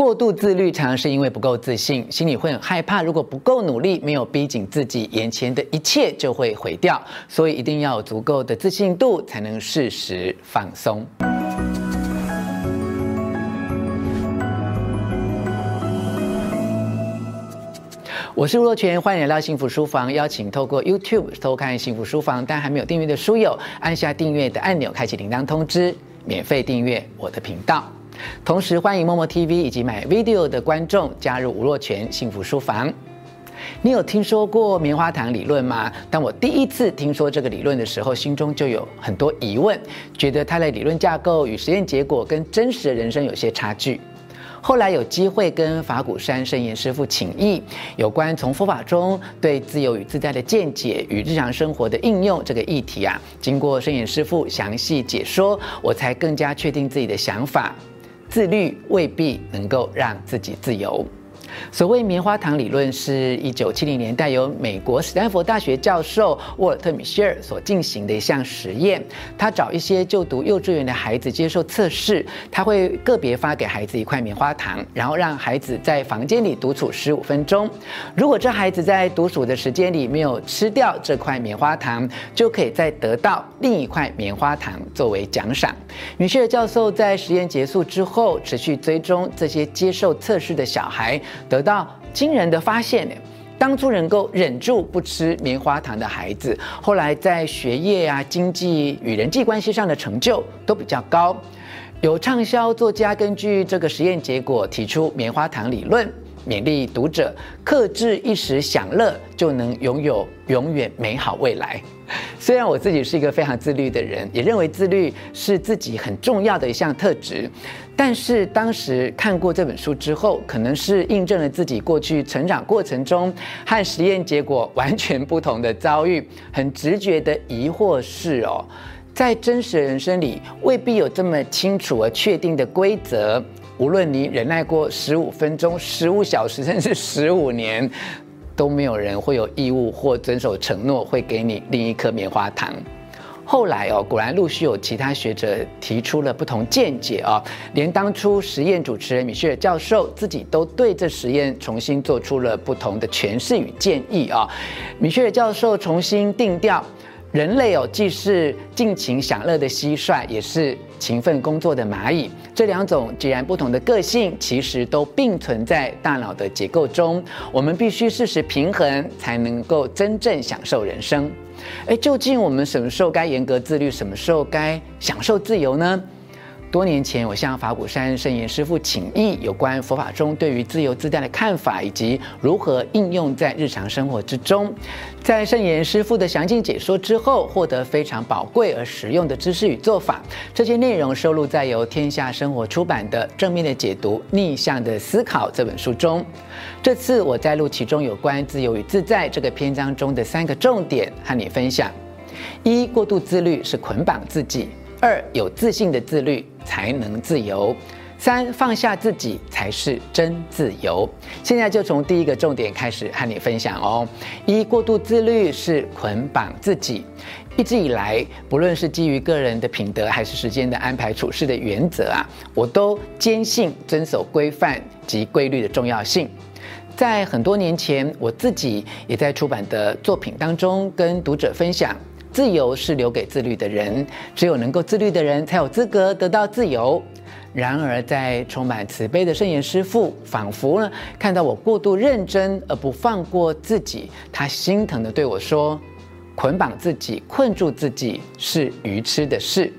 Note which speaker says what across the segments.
Speaker 1: 过度自律常常是因为不够自信，心里会很害怕，如果不够努力，没有逼紧自己，眼前的一切就会毁掉。所以一定要有足够的自信度，才能适时放松。我是吴若权，欢迎来到幸福书房。邀请透过 YouTube 收看幸福书房，但还没有订阅的书友，按下订阅的按钮，开启铃铛通知，免费订阅我的频道。同时欢迎默默 TV 以及买 video 的观众加入吴若权幸福书房。你有听说过棉花糖理论吗？当我第一次听说这个理论的时候，心中就有很多疑问，觉得它的理论架构与实验结果跟真实的人生有些差距。后来有机会跟法鼓山圣严师父请益，有关从佛法中对自由与自在的见解与日常生活的应用这个议题啊，经过圣严师父详细解说，我才更加确定自己的想法。自律未必能够让自己自由。所谓棉花糖理论，是一九七零年代由美国斯坦福大学教授沃尔特·米歇尔所进行的一项实验。他找一些就读幼稚园的孩子接受测试，他会个别发给孩子一块棉花糖，然后让孩子在房间里独处十五分钟。如果这孩子在独处的时间里没有吃掉这块棉花糖，就可以再得到另一块棉花糖作为奖赏。米歇尔教授在实验结束之后，持续追踪这些接受测试的小孩。得到惊人的发现，当初能够忍住不吃棉花糖的孩子，后来在学业啊、经济与人际关系上的成就都比较高。有畅销作家根据这个实验结果提出棉花糖理论。勉励读者克制一时享乐，就能拥有永远美好未来。虽然我自己是一个非常自律的人，也认为自律是自己很重要的一项特质，但是当时看过这本书之后，可能是印证了自己过去成长过程中和实验结果完全不同的遭遇。很直觉的疑惑是：哦，在真实人生里，未必有这么清楚而确定的规则。无论你忍耐过十五分钟、十五小时，甚至十五年，都没有人会有义务或遵守承诺会给你另一颗棉花糖。后来哦，果然陆续有其他学者提出了不同见解哦，连当初实验主持人米歇尔教授自己都对这实验重新做出了不同的诠释与建议啊。米歇尔教授重新定调。人类哦，既是尽情享乐的蟋蟀，也是勤奋工作的蚂蚁。这两种截然不同的个性，其实都并存在大脑的结构中。我们必须适时平衡，才能够真正享受人生。诶，究竟我们什么时候该严格自律，什么时候该享受自由呢？多年前，我向法鼓山圣严师父请益，有关佛法中对于自由自在的看法，以及如何应用在日常生活之中。在圣严师父的详尽解说之后，获得非常宝贵而实用的知识与做法。这些内容收录在由天下生活出版的《正面的解读：逆向的思考》这本书中。这次我摘录其中有关自由与自在这个篇章中的三个重点，和你分享：一、过度自律是捆绑自己。二，有自信的自律才能自由；三，放下自己才是真自由。现在就从第一个重点开始和你分享哦。一，过度自律是捆绑自己。一直以来，不论是基于个人的品德，还是时间的安排、处事的原则啊，我都坚信遵守规范及规律的重要性。在很多年前，我自己也在出版的作品当中跟读者分享。自由是留给自律的人，只有能够自律的人才有资格得到自由。然而，在充满慈悲的圣严师父，仿佛呢看到我过度认真而不放过自己，他心疼地对我说：“捆绑自己、困住自己是愚痴的事。”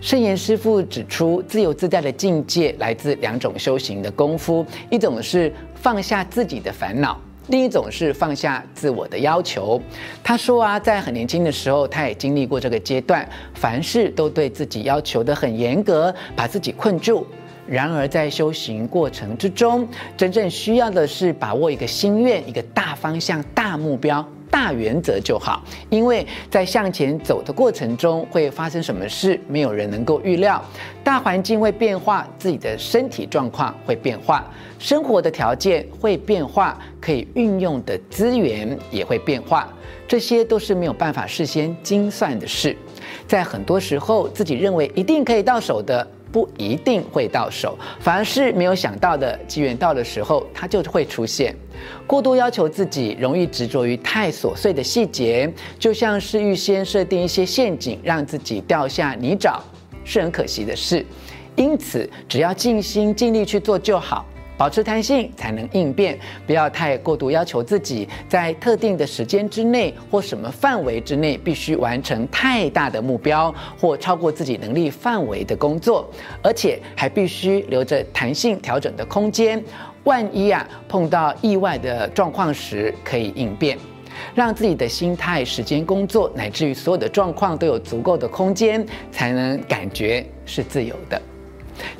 Speaker 1: 圣严师父指出，自由自在的境界来自两种修行的功夫，一种是放下自己的烦恼。第一种是放下自我的要求。他说啊，在很年轻的时候，他也经历过这个阶段，凡事都对自己要求的很严格，把自己困住。然而在修行过程之中，真正需要的是把握一个心愿、一个大方向、大目标。大原则就好，因为在向前走的过程中会发生什么事，没有人能够预料。大环境会变化，自己的身体状况会变化，生活的条件会变化，可以运用的资源也会变化，这些都是没有办法事先精算的事。在很多时候，自己认为一定可以到手的，不一定会到手，凡是没有想到的机缘到的时候，它就会出现。过度要求自己，容易执着于太琐碎的细节，就像是预先设定一些陷阱，让自己掉下泥沼，是很可惜的事。因此，只要尽心尽力去做就好。保持弹性才能应变，不要太过度要求自己，在特定的时间之内或什么范围之内必须完成太大的目标或超过自己能力范围的工作，而且还必须留着弹性调整的空间。万一啊碰到意外的状况时，可以应变，让自己的心态、时间、工作乃至于所有的状况都有足够的空间，才能感觉是自由的。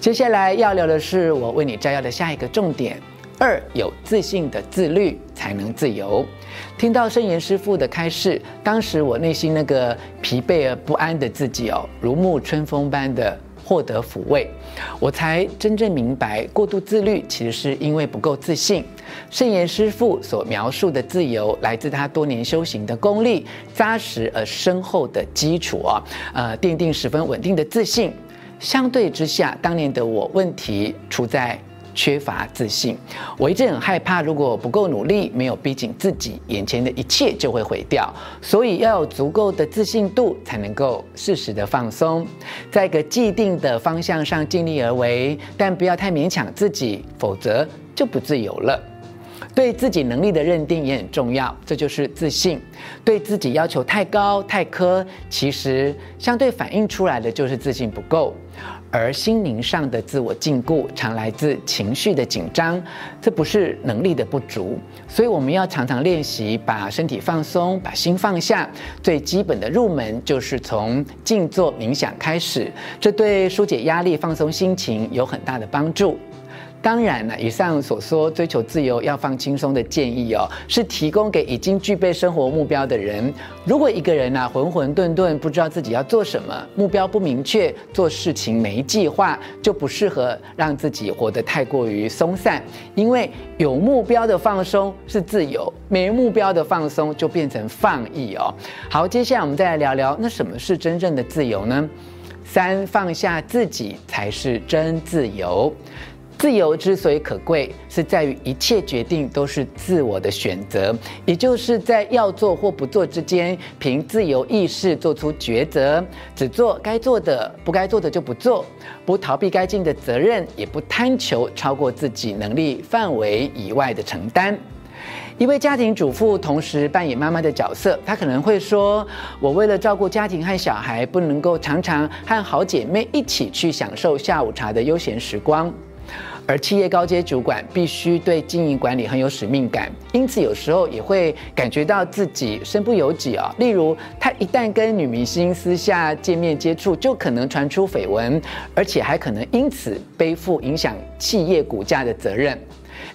Speaker 1: 接下来要聊的是我为你摘要的下一个重点：二，有自信的自律才能自由。听到圣严师父的开示，当时我内心那个疲惫而不安的自己哦，如沐春风般的获得抚慰，我才真正明白，过度自律其实是因为不够自信。圣严师父所描述的自由，来自他多年修行的功力，扎实而深厚的基础啊，呃，奠定十分稳定的自信。相对之下，当年的我问题出在缺乏自信。我一直很害怕，如果不够努力，没有逼紧自己，眼前的一切就会毁掉。所以要有足够的自信度，才能够适时的放松，在一个既定的方向上尽力而为，但不要太勉强自己，否则就不自由了。对自己能力的认定也很重要，这就是自信。对自己要求太高太苛，其实相对反映出来的就是自信不够。而心灵上的自我禁锢，常来自情绪的紧张，这不是能力的不足。所以我们要常常练习把身体放松，把心放下。最基本的入门就是从静坐冥想开始，这对纾解压力、放松心情有很大的帮助。当然了，以上所说追求自由要放轻松的建议哦，是提供给已经具备生活目标的人。如果一个人呢、啊、浑浑沌沌，不知道自己要做什么，目标不明确，做事情没计划，就不适合让自己活得太过于松散。因为有目标的放松是自由，没目标的放松就变成放逸哦。好，接下来我们再来聊聊，那什么是真正的自由呢？三，放下自己才是真自由。自由之所以可贵，是在于一切决定都是自我的选择，也就是在要做或不做之间，凭自由意识做出抉择，只做该做的，不该做的就不做，不逃避该尽的责任，也不贪求超过自己能力范围以外的承担。一位家庭主妇同时扮演妈妈的角色，她可能会说：“我为了照顾家庭和小孩，不能够常常和好姐妹一起去享受下午茶的悠闲时光。”而企业高阶主管必须对经营管理很有使命感，因此有时候也会感觉到自己身不由己啊。例如，他一旦跟女明星私下见面接触，就可能传出绯闻，而且还可能因此背负影响企业股价的责任。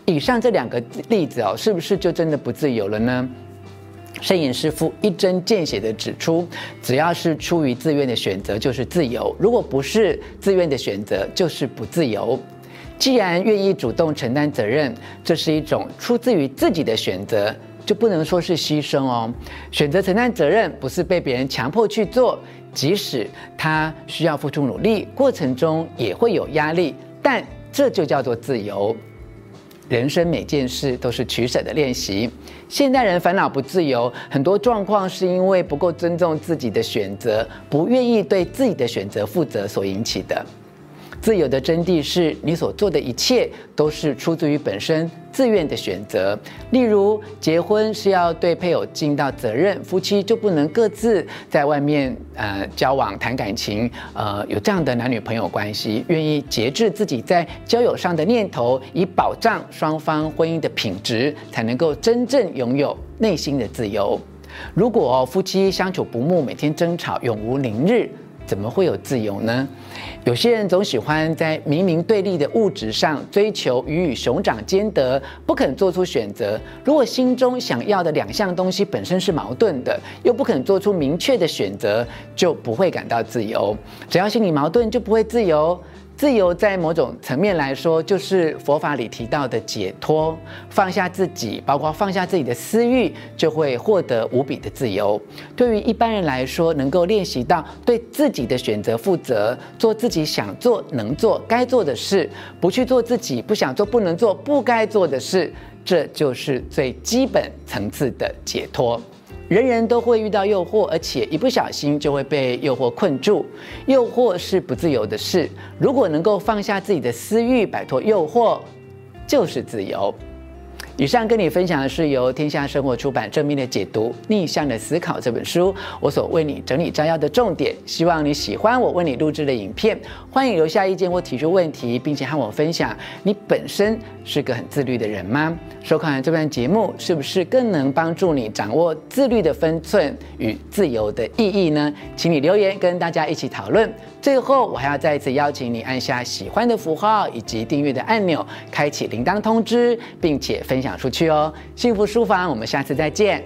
Speaker 1: 以上这两个例子哦，是不是就真的不自由了呢？摄影师傅一针见血地指出，只要是出于自愿的选择，就是自由；如果不是自愿的选择，就是不自由。既然愿意主动承担责任，这是一种出自于自己的选择，就不能说是牺牲哦。选择承担责任，不是被别人强迫去做，即使他需要付出努力，过程中也会有压力，但这就叫做自由。人生每件事都是取舍的练习。现代人烦恼不自由，很多状况是因为不够尊重自己的选择，不愿意对自己的选择负责所引起的。自由的真谛是你所做的一切都是出自于本身自愿的选择。例如，结婚是要对配偶尽到责任，夫妻就不能各自在外面呃交往谈感情，呃有这样的男女朋友关系，愿意节制自己在交友上的念头，以保障双方婚姻的品质，才能够真正拥有内心的自由。如果夫妻相处不睦，每天争吵，永无宁日。怎么会有自由呢？有些人总喜欢在明明对立的物质上追求鱼与熊掌兼得，不肯做出选择。如果心中想要的两项东西本身是矛盾的，又不肯做出明确的选择，就不会感到自由。只要心理矛盾，就不会自由。自由在某种层面来说，就是佛法里提到的解脱，放下自己，包括放下自己的私欲，就会获得无比的自由。对于一般人来说，能够练习到对自己的选择负责，做自己想做、能做、该做的事，不去做自己不想做、不能做、不该做的事，这就是最基本层次的解脱。人人都会遇到诱惑，而且一不小心就会被诱惑困住。诱惑是不自由的事，如果能够放下自己的私欲，摆脱诱惑，就是自由。以上跟你分享的是由天下生活出版《正面的解读：逆向的思考》这本书，我所为你整理摘要的重点。希望你喜欢我为你录制的影片，欢迎留下意见或提出问题，并且和我分享你本身是个很自律的人吗？收看这段节目是不是更能帮助你掌握自律的分寸与自由的意义呢？请你留言跟大家一起讨论。最后，我还要再一次邀请你按下喜欢的符号以及订阅的按钮，开启铃铛通知，并且分享出去哦。幸福书房，我们下次再见。